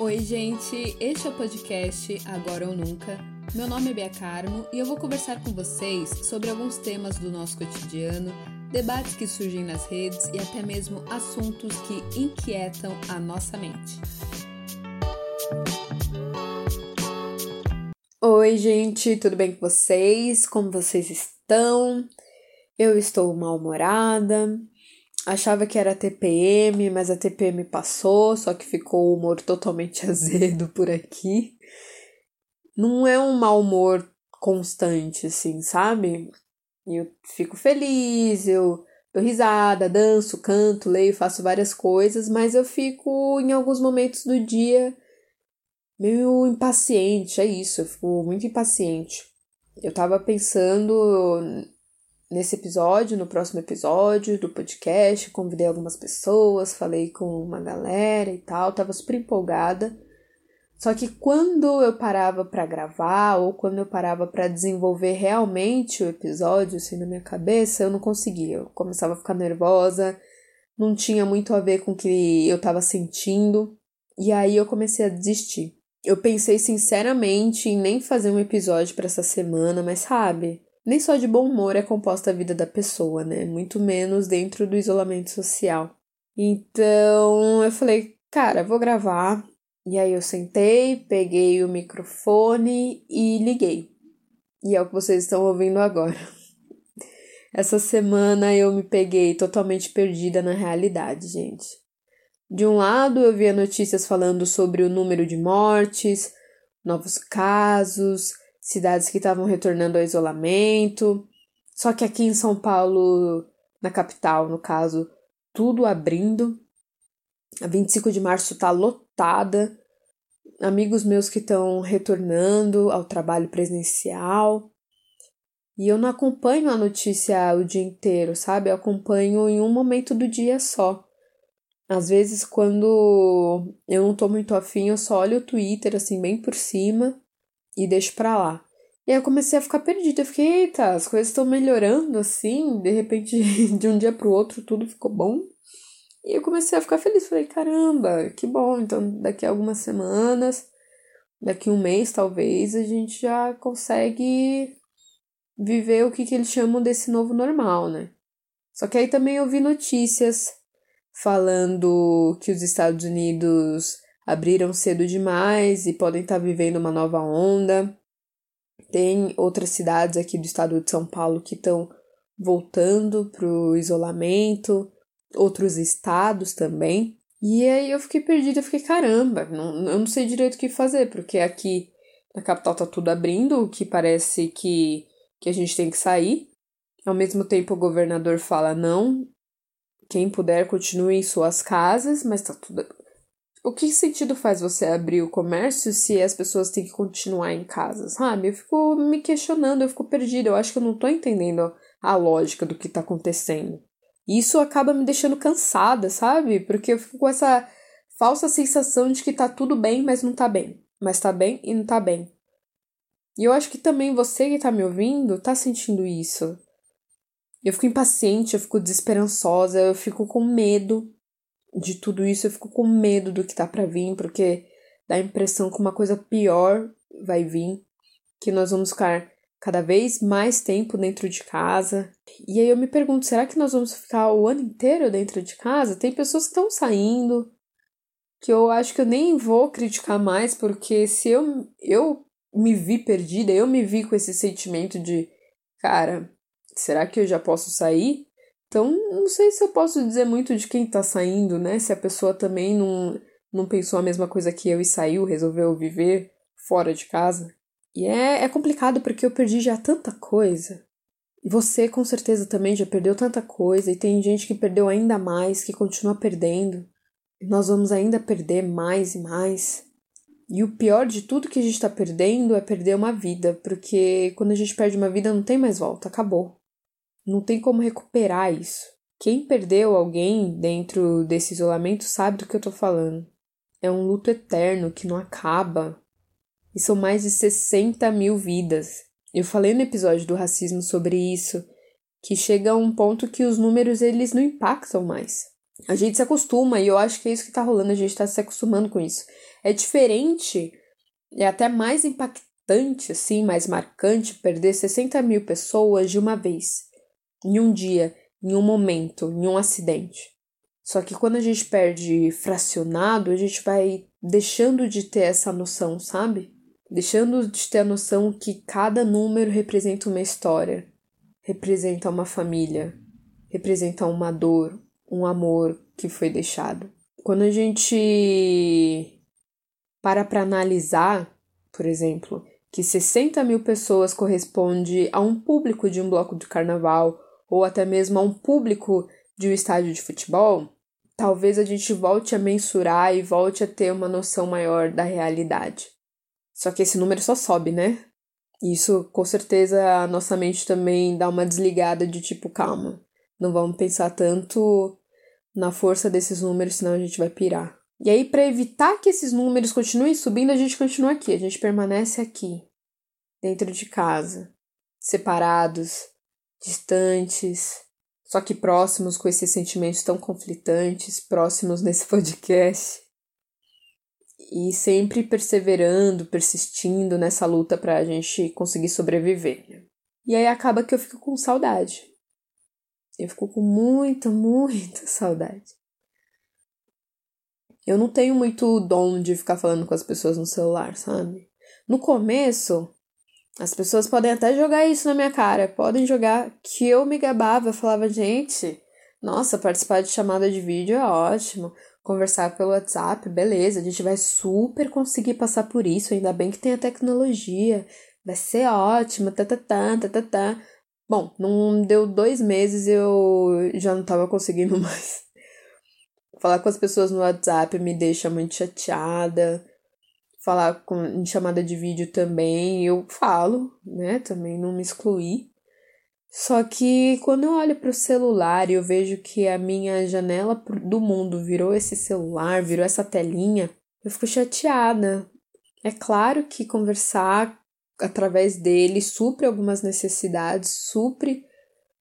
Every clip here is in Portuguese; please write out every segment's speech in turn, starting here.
Oi, gente, este é o podcast Agora ou Nunca. Meu nome é Bia Carmo e eu vou conversar com vocês sobre alguns temas do nosso cotidiano, debates que surgem nas redes e até mesmo assuntos que inquietam a nossa mente. Oi, gente, tudo bem com vocês? Como vocês estão? Eu estou mal-humorada, achava que era TPM, mas a TPM passou, só que ficou o humor totalmente azedo por aqui. Não é um mau humor constante, assim, sabe? Eu fico feliz, eu dou risada, danço, canto, leio, faço várias coisas, mas eu fico em alguns momentos do dia meio impaciente, é isso, eu fico muito impaciente. Eu tava pensando nesse episódio, no próximo episódio do podcast, convidei algumas pessoas, falei com uma galera e tal, tava super empolgada. Só que quando eu parava para gravar ou quando eu parava para desenvolver realmente o episódio assim na minha cabeça, eu não conseguia. Eu começava a ficar nervosa, não tinha muito a ver com o que eu tava sentindo, e aí eu comecei a desistir. Eu pensei sinceramente em nem fazer um episódio para essa semana, mas sabe, nem só de bom humor é composta a vida da pessoa, né? Muito menos dentro do isolamento social. Então eu falei, cara, vou gravar. E aí eu sentei, peguei o microfone e liguei. E é o que vocês estão ouvindo agora. Essa semana eu me peguei totalmente perdida na realidade, gente. De um lado, eu via notícias falando sobre o número de mortes, novos casos, cidades que estavam retornando ao isolamento. Só que aqui em São Paulo, na capital, no caso, tudo abrindo. A 25 de março está lotada. Amigos meus que estão retornando ao trabalho presencial. E eu não acompanho a notícia o dia inteiro, sabe? Eu acompanho em um momento do dia só. Às vezes, quando eu não tô muito afim, eu só olho o Twitter, assim, bem por cima e deixo pra lá. E aí eu comecei a ficar perdida. Eu fiquei, eita, as coisas estão melhorando assim, de repente, de um dia pro outro, tudo ficou bom. E eu comecei a ficar feliz. Falei, caramba, que bom. Então, daqui a algumas semanas, daqui um mês talvez, a gente já consegue viver o que, que eles chamam desse novo normal, né? Só que aí também eu vi notícias falando que os Estados Unidos abriram cedo demais e podem estar vivendo uma nova onda. Tem outras cidades aqui do estado de São Paulo que estão voltando para o isolamento, outros estados também. E aí eu fiquei perdida, eu fiquei, caramba, não, eu não sei direito o que fazer, porque aqui na capital tá tudo abrindo, o que parece que, que a gente tem que sair. Ao mesmo tempo o governador fala, não, quem puder continue em suas casas, mas tá tudo o que sentido faz você abrir o comércio se as pessoas têm que continuar em casa, sabe? Eu fico me questionando, eu fico perdida, eu acho que eu não tô entendendo a lógica do que tá acontecendo. E isso acaba me deixando cansada, sabe? Porque eu fico com essa falsa sensação de que tá tudo bem, mas não tá bem. Mas tá bem e não tá bem. E eu acho que também você que tá me ouvindo tá sentindo isso. Eu fico impaciente, eu fico desesperançosa, eu fico com medo de tudo isso, eu fico com medo do que tá para vir, porque dá a impressão que uma coisa pior vai vir, que nós vamos ficar cada vez mais tempo dentro de casa. E aí eu me pergunto, será que nós vamos ficar o ano inteiro dentro de casa? Tem pessoas que estão saindo, que eu acho que eu nem vou criticar mais, porque se eu, eu me vi perdida, eu me vi com esse sentimento de, cara, será que eu já posso sair? Então, não sei se eu posso dizer muito de quem tá saindo, né? Se a pessoa também não, não pensou a mesma coisa que eu e saiu, resolveu viver fora de casa. E é, é complicado porque eu perdi já tanta coisa. Você com certeza também já perdeu tanta coisa, e tem gente que perdeu ainda mais, que continua perdendo. Nós vamos ainda perder mais e mais. E o pior de tudo que a gente está perdendo é perder uma vida, porque quando a gente perde uma vida não tem mais volta, acabou. Não tem como recuperar isso. Quem perdeu alguém dentro desse isolamento sabe do que eu tô falando. É um luto eterno que não acaba. E são mais de 60 mil vidas. Eu falei no episódio do racismo sobre isso, que chega a um ponto que os números eles não impactam mais. A gente se acostuma, e eu acho que é isso que tá rolando, a gente tá se acostumando com isso. É diferente, é até mais impactante, assim, mais marcante, perder 60 mil pessoas de uma vez, em um dia, em um momento, em um acidente. Só que quando a gente perde fracionado, a gente vai deixando de ter essa noção, sabe? Deixando de ter a noção que cada número representa uma história, representa uma família, representa uma dor, um amor que foi deixado. Quando a gente para para analisar, por exemplo, que 60 mil pessoas corresponde a um público de um bloco de carnaval ou até mesmo a um público de um estádio de futebol, talvez a gente volte a mensurar e volte a ter uma noção maior da realidade. Só que esse número só sobe, né? Isso com certeza a nossa mente também dá uma desligada de tipo, calma, não vamos pensar tanto na força desses números, senão a gente vai pirar. E aí, para evitar que esses números continuem subindo, a gente continua aqui, a gente permanece aqui, dentro de casa, separados, distantes, só que próximos com esses sentimentos tão conflitantes, próximos nesse podcast. E sempre perseverando, persistindo nessa luta para a gente conseguir sobreviver. E aí acaba que eu fico com saudade. Eu fico com muita, muita saudade. Eu não tenho muito dom de ficar falando com as pessoas no celular, sabe? No começo, as pessoas podem até jogar isso na minha cara, podem jogar que eu me gabava, eu falava, gente, nossa, participar de chamada de vídeo é ótimo, conversar pelo WhatsApp, beleza, a gente vai super conseguir passar por isso, ainda bem que tem a tecnologia, vai ser ótimo, tá, tá, tá, tá, tá. Bom, não deu dois meses eu já não tava conseguindo mais. Falar com as pessoas no WhatsApp me deixa muito chateada. Falar com, em chamada de vídeo também, eu falo, né? Também não me excluí. Só que quando eu olho para o celular e eu vejo que a minha janela do mundo virou esse celular, virou essa telinha, eu fico chateada. É claro que conversar através dele, supre algumas necessidades, supre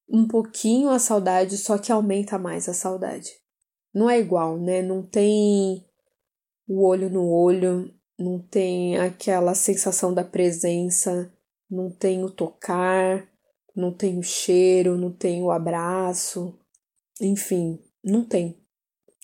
um pouquinho a saudade, só que aumenta mais a saudade. Não é igual, né? Não tem o olho no olho, não tem aquela sensação da presença, não tem o tocar, não tem o cheiro, não tem o abraço, enfim, não tem.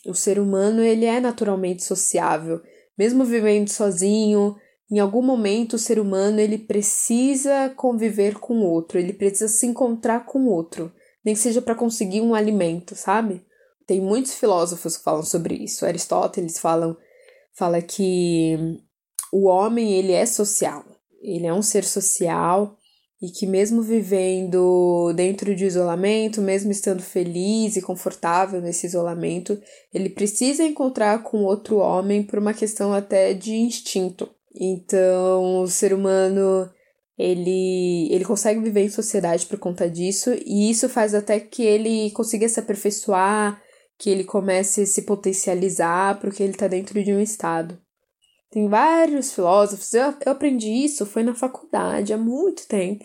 O ser humano ele é naturalmente sociável, mesmo vivendo sozinho, em algum momento o ser humano ele precisa conviver com o outro, ele precisa se encontrar com o outro, nem que seja para conseguir um alimento, sabe? Tem muitos filósofos que falam sobre isso. Aristóteles falam, fala que o homem ele é social, ele é um ser social e que mesmo vivendo dentro de isolamento, mesmo estando feliz e confortável nesse isolamento, ele precisa encontrar com outro homem por uma questão até de instinto. Então, o ser humano ele, ele consegue viver em sociedade por conta disso, e isso faz até que ele consiga se aperfeiçoar, que ele comece a se potencializar, porque ele está dentro de um estado. Tem vários filósofos, eu, eu aprendi isso, foi na faculdade, há muito tempo.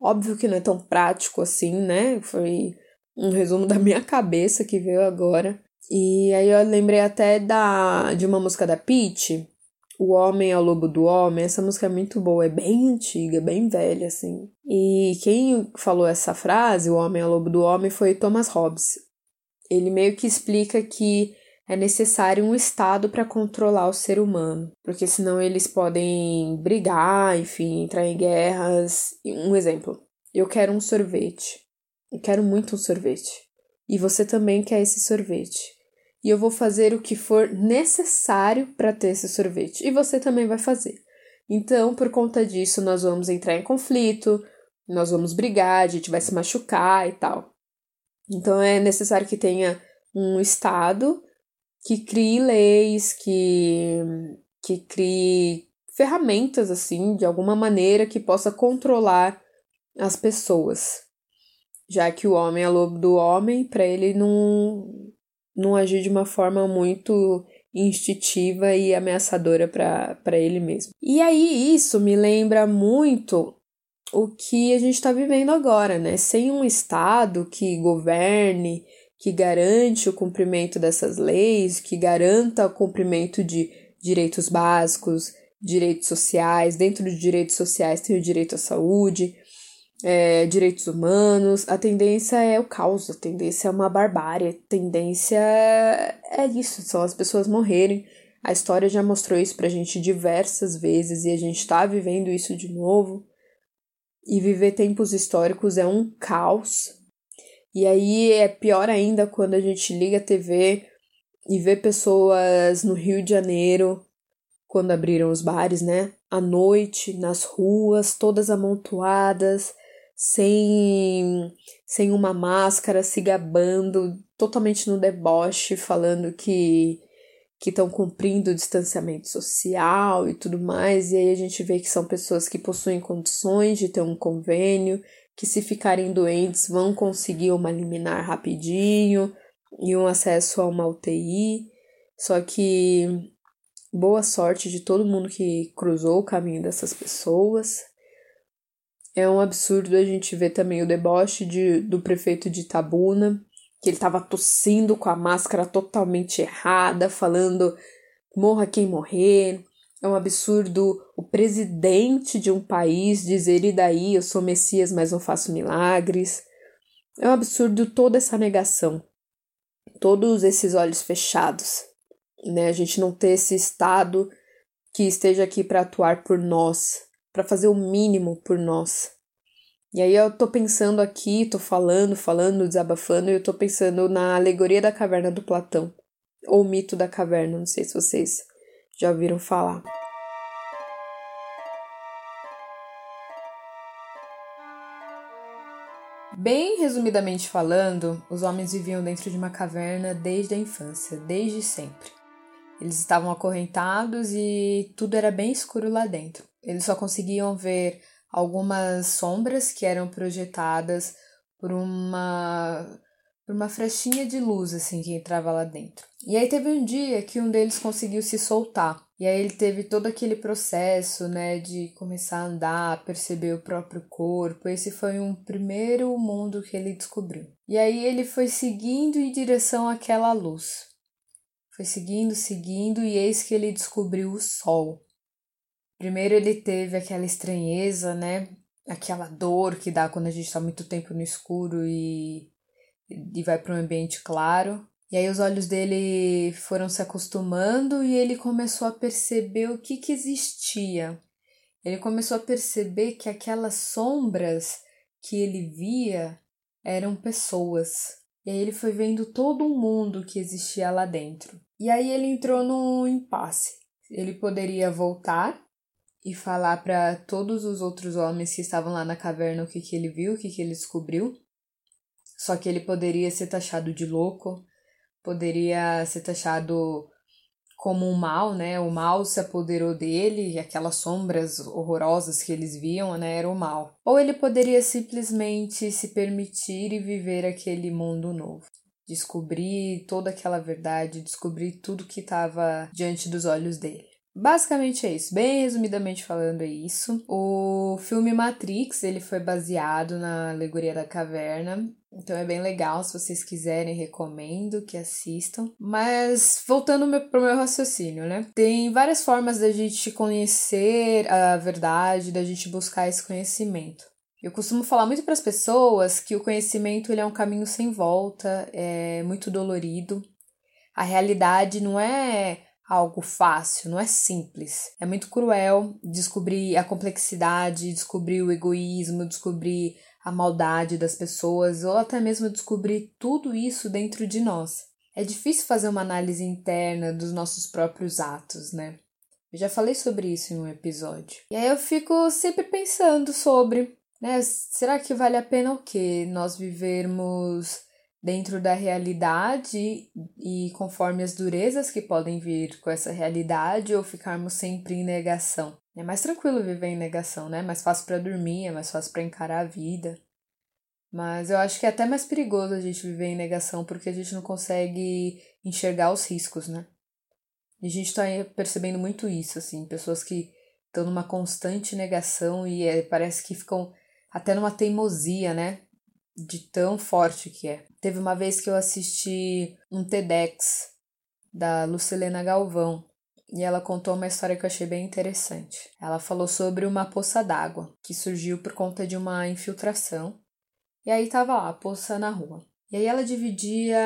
Óbvio que não é tão prático assim, né? Foi um resumo da minha cabeça que veio agora. E aí eu lembrei até da, de uma música da Peach, o Homem é o Lobo do Homem, essa música é muito boa, é bem antiga, bem velha, assim. E quem falou essa frase, o Homem é o Lobo do Homem, foi Thomas Hobbes. Ele meio que explica que é necessário um Estado para controlar o ser humano, porque senão eles podem brigar, enfim, entrar em guerras. Um exemplo: eu quero um sorvete. Eu quero muito um sorvete. E você também quer esse sorvete e eu vou fazer o que for necessário para ter esse sorvete. E você também vai fazer. Então, por conta disso, nós vamos entrar em conflito, nós vamos brigar, a gente vai se machucar e tal. Então, é necessário que tenha um Estado que crie leis, que, que crie ferramentas, assim, de alguma maneira que possa controlar as pessoas. Já que o homem é lobo do homem, para ele não, não agir de uma forma muito instintiva e ameaçadora para ele mesmo. E aí isso me lembra muito o que a gente está vivendo agora, né? Sem um Estado que governe, que garante o cumprimento dessas leis, que garanta o cumprimento de direitos básicos, direitos sociais. Dentro de direitos sociais tem o direito à saúde, é, direitos humanos. A tendência é o caos, a tendência é uma barbárie, a tendência é isso, são as pessoas morrerem. A história já mostrou isso pra gente diversas vezes e a gente tá vivendo isso de novo. E viver tempos históricos é um caos. E aí é pior ainda quando a gente liga a TV e vê pessoas no Rio de Janeiro, quando abriram os bares, né? À noite, nas ruas, todas amontoadas, sem, sem uma máscara, se gabando, totalmente no deboche, falando que que estão cumprindo o distanciamento social e tudo mais, e aí a gente vê que são pessoas que possuem condições de ter um convênio, que se ficarem doentes vão conseguir uma liminar rapidinho e um acesso a uma UTI. Só que boa sorte de todo mundo que cruzou o caminho dessas pessoas. É um absurdo a gente ver também o deboche de, do prefeito de Itabuna, que ele estava tossindo com a máscara totalmente errada, falando morra quem morrer, é um absurdo o presidente de um país dizer e daí eu sou Messias, mas não faço milagres. É um absurdo toda essa negação, todos esses olhos fechados, né? A gente não ter esse estado que esteja aqui para atuar por nós, para fazer o mínimo por nós. E aí eu tô pensando aqui, tô falando, falando, desabafando, e eu tô pensando na alegoria da caverna do Platão, ou mito da caverna, não sei se vocês já ouviram falar? Bem resumidamente falando, os homens viviam dentro de uma caverna desde a infância, desde sempre. Eles estavam acorrentados e tudo era bem escuro lá dentro. Eles só conseguiam ver algumas sombras que eram projetadas por uma por uma frechinha de luz assim que entrava lá dentro. E aí teve um dia que um deles conseguiu se soltar. E aí ele teve todo aquele processo, né, de começar a andar, perceber o próprio corpo. Esse foi um primeiro mundo que ele descobriu. E aí ele foi seguindo em direção àquela luz. Foi seguindo, seguindo e eis que ele descobriu o sol. Primeiro ele teve aquela estranheza, né? Aquela dor que dá quando a gente está muito tempo no escuro e e vai para um ambiente claro. E aí os olhos dele foram se acostumando e ele começou a perceber o que, que existia. Ele começou a perceber que aquelas sombras que ele via eram pessoas. E aí ele foi vendo todo o mundo que existia lá dentro. E aí ele entrou num impasse. Ele poderia voltar e falar para todos os outros homens que estavam lá na caverna o que, que ele viu, o que, que ele descobriu. Só que ele poderia ser taxado de louco, poderia ser taxado como um mal, né? O mal se apoderou dele e aquelas sombras horrorosas que eles viam, né, era o mal. Ou ele poderia simplesmente se permitir e viver aquele mundo novo. Descobrir toda aquela verdade, descobrir tudo que estava diante dos olhos dele. Basicamente é isso, bem resumidamente falando é isso. O filme Matrix, ele foi baseado na alegoria da caverna, então é bem legal, se vocês quiserem, recomendo que assistam. Mas voltando para o meu raciocínio, né? Tem várias formas da gente conhecer a verdade, da gente buscar esse conhecimento. Eu costumo falar muito para as pessoas que o conhecimento ele é um caminho sem volta, é muito dolorido. A realidade não é algo fácil, não é simples. É muito cruel descobrir a complexidade, descobrir o egoísmo, descobrir a maldade das pessoas ou até mesmo descobrir tudo isso dentro de nós. É difícil fazer uma análise interna dos nossos próprios atos, né? Eu já falei sobre isso em um episódio. E aí eu fico sempre pensando sobre, né? Será que vale a pena o quê? Nós vivermos dentro da realidade e conforme as durezas que podem vir com essa realidade ou ficarmos sempre em negação. É mais tranquilo viver em negação, né? É mais fácil para dormir, é mais fácil para encarar a vida. Mas eu acho que é até mais perigoso a gente viver em negação porque a gente não consegue enxergar os riscos, né? E a gente tá percebendo muito isso, assim, pessoas que estão numa constante negação e é, parece que ficam até numa teimosia, né? De tão forte que é. Teve uma vez que eu assisti um TEDx da Lucilena Galvão e ela contou uma história que eu achei bem interessante. Ela falou sobre uma poça d'água que surgiu por conta de uma infiltração. E aí tava lá, a poça na rua. E aí ela dividia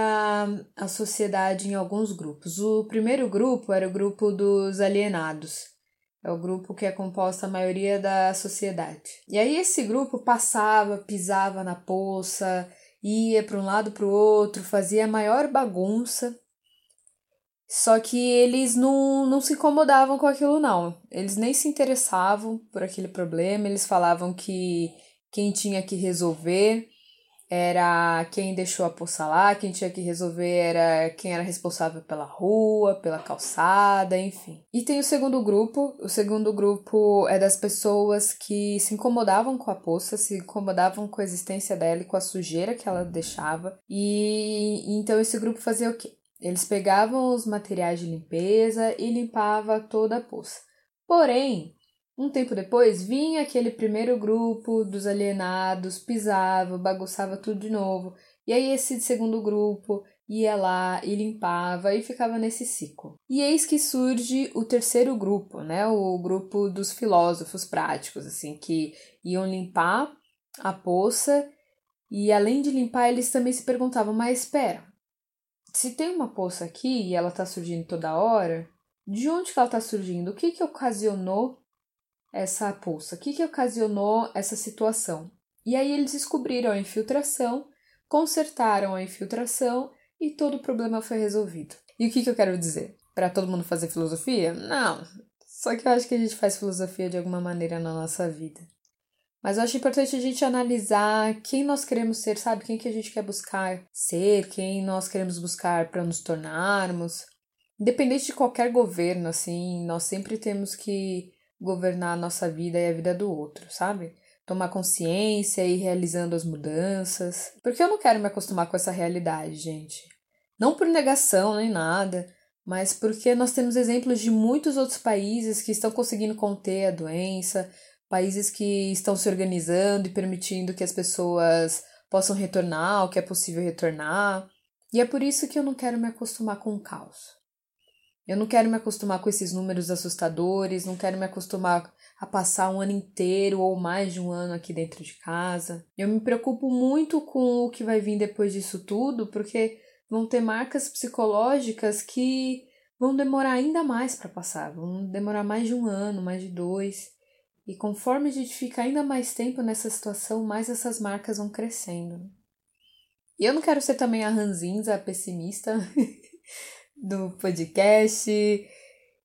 a sociedade em alguns grupos. O primeiro grupo era o grupo dos alienados. É o grupo que é composto a maioria da sociedade. E aí esse grupo passava, pisava na poça, ia para um lado para o outro, fazia a maior bagunça só que eles não, não se incomodavam com aquilo, não. Eles nem se interessavam por aquele problema, eles falavam que quem tinha que resolver era quem deixou a poça lá, quem tinha que resolver era quem era responsável pela rua, pela calçada, enfim. E tem o segundo grupo, o segundo grupo é das pessoas que se incomodavam com a poça, se incomodavam com a existência dela e com a sujeira que ela deixava. E então esse grupo fazia o quê? Eles pegavam os materiais de limpeza e limpava toda a poça. Porém, um tempo depois vinha aquele primeiro grupo dos alienados, pisava, bagunçava tudo de novo. E aí esse segundo grupo ia lá e limpava e ficava nesse ciclo. E eis que surge o terceiro grupo, né? O grupo dos filósofos práticos, assim, que iam limpar a poça e além de limpar, eles também se perguntavam: mas espera, se tem uma poça aqui e ela está surgindo toda hora, de onde que ela está surgindo? O que que ocasionou essa poça? O que que ocasionou essa situação? E aí eles descobriram a infiltração, consertaram a infiltração e todo o problema foi resolvido. E o que que eu quero dizer? Para todo mundo fazer filosofia? Não. Só que eu acho que a gente faz filosofia de alguma maneira na nossa vida. Mas eu acho importante a gente analisar quem nós queremos ser, sabe? Quem que a gente quer buscar ser, quem nós queremos buscar para nos tornarmos. Independente de qualquer governo, assim, nós sempre temos que governar a nossa vida e a vida do outro, sabe? Tomar consciência e ir realizando as mudanças. Porque eu não quero me acostumar com essa realidade, gente. Não por negação nem nada, mas porque nós temos exemplos de muitos outros países que estão conseguindo conter a doença, países que estão se organizando e permitindo que as pessoas possam retornar, o que é possível retornar. E é por isso que eu não quero me acostumar com o caos. Eu não quero me acostumar com esses números assustadores, não quero me acostumar a passar um ano inteiro ou mais de um ano aqui dentro de casa. Eu me preocupo muito com o que vai vir depois disso tudo, porque vão ter marcas psicológicas que vão demorar ainda mais para passar, vão demorar mais de um ano, mais de dois. E conforme a gente fica ainda mais tempo nessa situação, mais essas marcas vão crescendo. E eu não quero ser também a ranzinza, a pessimista do podcast,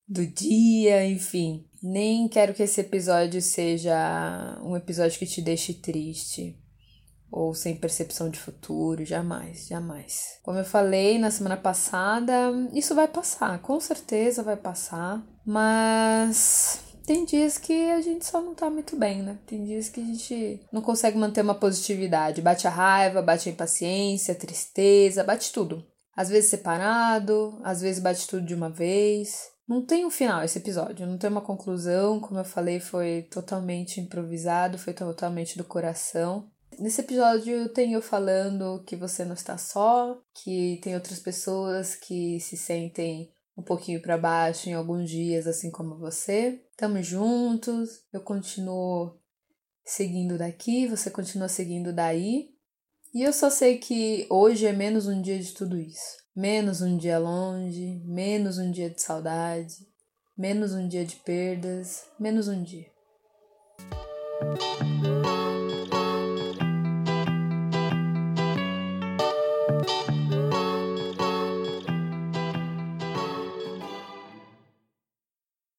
do dia, enfim. Nem quero que esse episódio seja um episódio que te deixe triste ou sem percepção de futuro, jamais, jamais. Como eu falei na semana passada, isso vai passar, com certeza vai passar, mas tem dias que a gente só não tá muito bem, né? Tem dias que a gente não consegue manter uma positividade. Bate a raiva, bate a impaciência, a tristeza, bate tudo. Às vezes separado, às vezes bate tudo de uma vez. Não tem um final esse episódio, não tem uma conclusão. Como eu falei, foi totalmente improvisado, foi totalmente do coração. Nesse episódio tem eu falando que você não está só, que tem outras pessoas que se sentem um pouquinho para baixo em alguns dias, assim como você. Tamo juntos, eu continuo seguindo daqui, você continua seguindo daí. E eu só sei que hoje é menos um dia de tudo isso. Menos um dia longe, menos um dia de saudade, menos um dia de perdas, menos um dia.